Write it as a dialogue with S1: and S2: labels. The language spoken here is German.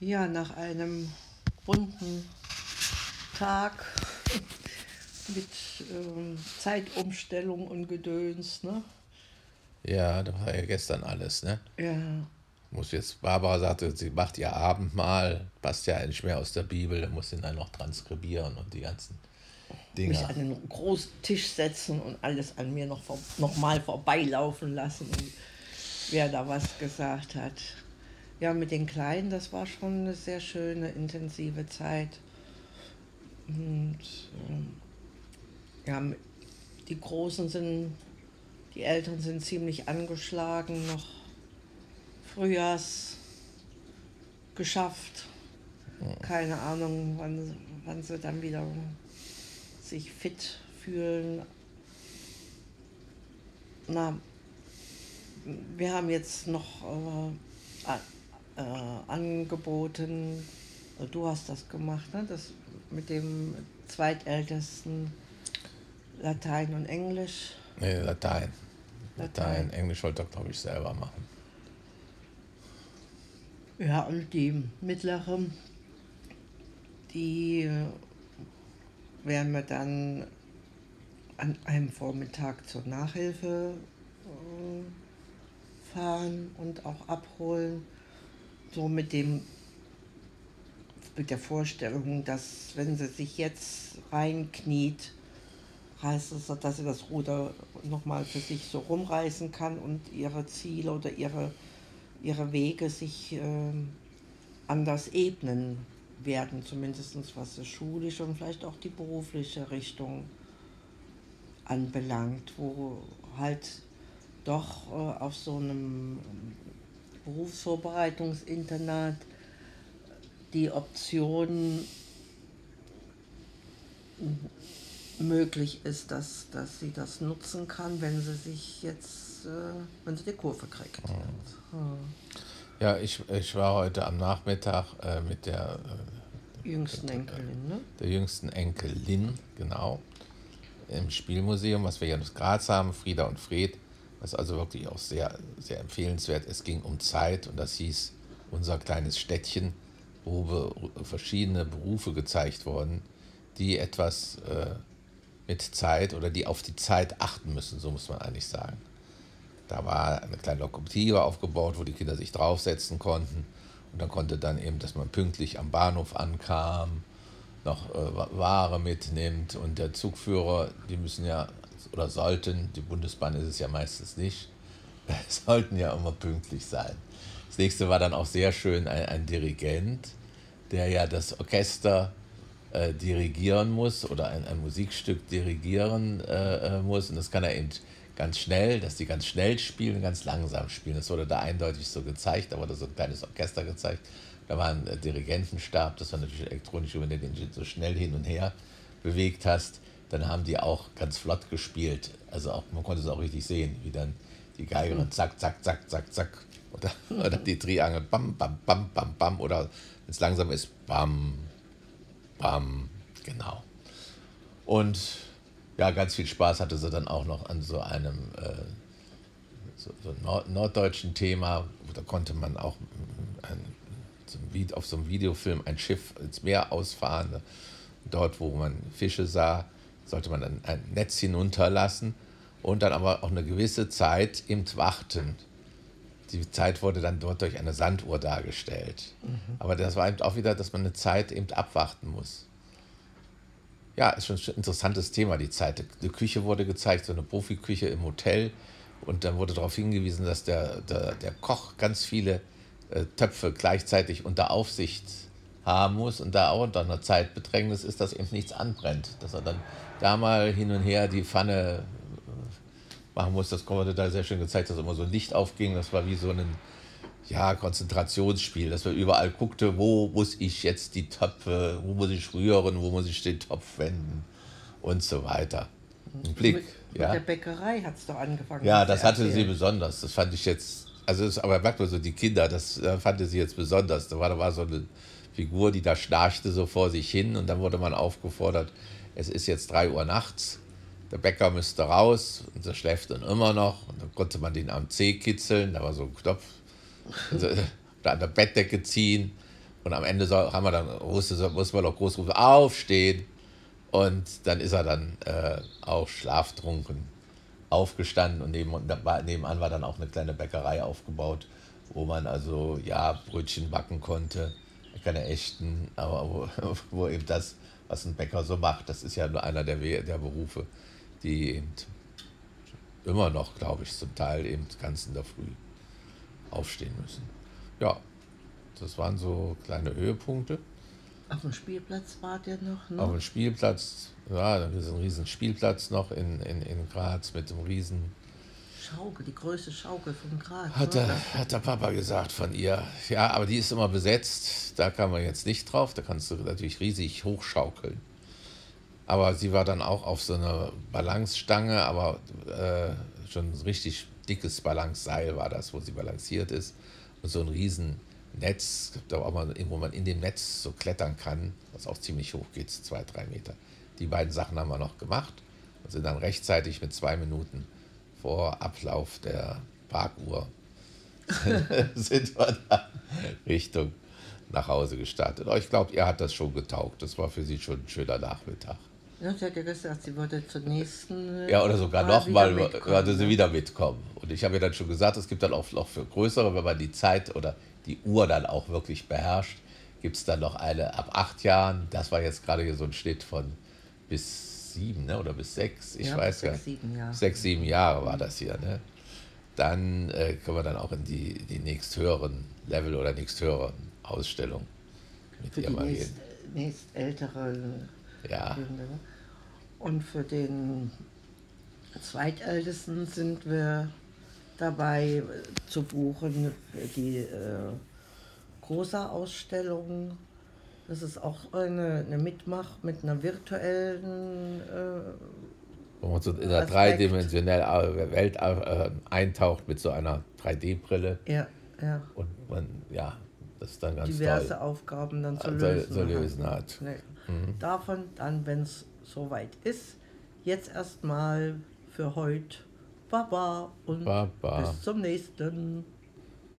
S1: Ja, nach einem bunten Tag mit ähm, Zeitumstellung und Gedöns, ne?
S2: Ja, das war ja gestern alles, ne?
S1: Ja.
S2: Muss jetzt, Barbara sagte, sie macht ihr Abendmahl, passt ja nicht mehr aus der Bibel, da muss sie dann noch transkribieren und die ganzen
S1: Mich
S2: Dinger.
S1: an den großen Tisch setzen und alles an mir noch, vor, noch mal vorbeilaufen lassen, und wer da was gesagt hat. Ja, mit den Kleinen, das war schon eine sehr schöne, intensive Zeit. Und ähm, ja, die Großen sind, die Eltern sind ziemlich angeschlagen, noch Frühjahrs geschafft. Keine Ahnung, wann, wann sie dann wieder sich fit fühlen. Na, wir haben jetzt noch äh, a- äh, angeboten, du hast das gemacht, ne? das mit dem zweitältesten Latein und Englisch.
S2: Nee, Latein.
S1: Latein.
S2: Latein. Englisch wollte er, glaube ich, selber machen.
S1: Ja, und die mittlere, die äh, werden wir dann an einem Vormittag zur Nachhilfe äh, fahren und auch abholen. So mit dem mit der Vorstellung, dass wenn sie sich jetzt reinkniet, heißt es, dass sie das Ruder nochmal für sich so rumreißen kann und ihre Ziele oder ihre, ihre Wege sich ähm, anders ebnen werden, zumindest was die schulische und vielleicht auch die berufliche Richtung anbelangt, wo halt doch äh, auf so einem Berufsvorbereitungsinternat die Option möglich ist, dass, dass sie das nutzen kann, wenn sie sich jetzt, äh, wenn sie die Kurve kriegt. Ja.
S2: Ja, ich, ich war heute am Nachmittag äh, mit der, äh,
S1: Jüngsten Enkelin, ne?
S2: der jüngsten Enkelin, genau, im Spielmuseum, was wir ja in Graz haben, Frieda und Fred, was also wirklich auch sehr, sehr empfehlenswert. Es ging um Zeit und das hieß unser kleines Städtchen, wo verschiedene Berufe gezeigt wurden, die etwas äh, mit Zeit oder die auf die Zeit achten müssen, so muss man eigentlich sagen. Da war eine kleine Lokomotive aufgebaut, wo die Kinder sich draufsetzen konnten. Und dann konnte dann eben, dass man pünktlich am Bahnhof ankam, noch äh, Wa- Ware mitnimmt. Und der Zugführer, die müssen ja, oder sollten, die Bundesbahn ist es ja meistens nicht, sollten ja immer pünktlich sein. Das nächste war dann auch sehr schön ein, ein Dirigent, der ja das Orchester äh, dirigieren muss oder ein, ein Musikstück dirigieren äh, äh, muss. Und das kann er eben ganz schnell, dass die ganz schnell spielen ganz langsam spielen. Das wurde da eindeutig so gezeigt, da wurde so ein kleines Orchester gezeigt. Da war ein äh, Dirigentenstab, das war natürlich elektronisch, wenn du den so schnell hin und her bewegt hast, dann haben die auch ganz flott gespielt. Also auch, man konnte es auch richtig sehen, wie dann die Geigerin zack, zack, zack, zack, zack. Oder, oder die Triangel bam, bam, bam, bam, bam. Oder wenn es langsam ist, bam, bam, genau. Und ja, ganz viel Spaß hatte sie dann auch noch an so einem äh, so, so nord norddeutschen Thema. Da konnte man auch ein, auf so einem Videofilm ein Schiff ins Meer ausfahren. Dort, wo man Fische sah, sollte man dann ein Netz hinunterlassen und dann aber auch eine gewisse Zeit eben warten. Die Zeit wurde dann dort durch eine Sanduhr dargestellt. Aber das war eben auch wieder, dass man eine Zeit eben abwarten muss. Ja, ist schon ein interessantes Thema, die Zeit. Die Küche wurde gezeigt, so eine Profiküche im Hotel. Und dann wurde darauf hingewiesen, dass der, der, der Koch ganz viele äh, Töpfe gleichzeitig unter Aufsicht haben muss und da auch unter einer Zeitbedrängnis ist, dass eben nichts anbrennt. Dass er dann da mal hin und her die Pfanne äh, machen muss. Das wurde da sehr schön gezeigt, dass immer so ein Licht aufging. Das war wie so ein ja, Konzentrationsspiel, dass man überall guckte, wo muss ich jetzt die Töpfe, wo muss ich rühren, wo muss ich den Topf wenden und so weiter. Ein Blick,
S1: Mit,
S2: ja.
S1: mit der Bäckerei hat es doch angefangen.
S2: Ja, das
S1: sie
S2: hatte sie
S1: erzählt.
S2: besonders. Das fand ich jetzt, also es, aber merkt man so, die Kinder, das äh, fand sie jetzt besonders. Da war, da war so eine Figur, die da schnarchte so vor sich hin und dann wurde man aufgefordert, es ist jetzt 3 Uhr nachts, der Bäcker müsste raus und der schläft dann immer noch. Und dann konnte man den am Zeh kitzeln, da war so ein Knopf, also, oder an der Bettdecke ziehen. Und am Ende soll, haben wir dann, musste, musste man noch groß rufen, aufstehen. Und dann ist er dann äh, auch schlaftrunken aufgestanden. Und neben, nebenan war dann auch eine kleine Bäckerei aufgebaut, wo man also ja Brötchen backen konnte, keine echten, aber wo, wo eben das, was ein Bäcker so macht, das ist ja nur einer der, der Berufe, die eben immer noch, glaube ich, zum Teil eben ganz in der Früh aufstehen müssen. Ja, das waren so kleine Höhepunkte.
S1: Auf dem Spielplatz war der noch? Ne?
S2: Auf dem Spielplatz, ja, da ist ein riesen Spielplatz noch in, in, in Graz mit einem riesen...
S1: Schaukel, die größte Schaukel von Graz.
S2: Hat der, hat der Papa gesagt von ihr. Ja, aber die ist immer besetzt, da kann man jetzt nicht drauf, da kannst du natürlich riesig hochschaukeln. Aber sie war dann auch auf so einer Balancestange, aber äh, schon ein richtig dickes Balanceseil war das, wo sie balanciert ist. Und so ein riesen Netz, da auch mal, wo man in dem Netz so klettern kann, was auch ziemlich hoch geht, zwei, drei Meter. Die beiden Sachen haben wir noch gemacht und sind dann rechtzeitig mit zwei Minuten vor Ablauf der Parkuhr sind wir dann Richtung nach Hause gestartet. Aber ich glaube, ihr hat das schon getaugt. Das war für sie schon ein schöner Nachmittag.
S1: Ja, sie hat ja gesagt, sie würde zur nächsten.
S2: Ja, oder sogar nochmal würde sie wieder mitkommen. Und ich habe ihr dann schon gesagt, es gibt dann auch noch für größere, wenn man die Zeit oder die Uhr dann auch wirklich beherrscht, gibt es dann noch eine ab acht Jahren. Das war jetzt gerade hier so ein Schnitt von bis sieben ne? oder bis sechs. Ich ja, weiß gar nicht. Sieben Jahre. Sechs, sieben Jahre war das hier. Ne? Dann äh, können wir dann auch in die, die nächsthöheren Level oder nächsthöheren Ausstellung
S1: mit Für ihr mal nächst, gehen. Nächst ältere
S2: ja. Kinder.
S1: Und für den Zweitältesten sind wir dabei zu buchen die äh, Großer-Ausstellung. Das ist auch eine, eine Mitmach mit einer virtuellen. Äh,
S2: Wo man so in der dreidimensionellen Welt äh, eintaucht mit so einer 3D-Brille.
S1: Ja, ja.
S2: Und man, ja, das ist dann ganz
S1: Diverse
S2: toll.
S1: Aufgaben dann zu lösen,
S2: so lösen hat. hat.
S1: Nee. Mhm. Davon dann, wenn es soweit ist, jetzt erstmal für heute Baba und
S2: Baba.
S1: bis zum nächsten.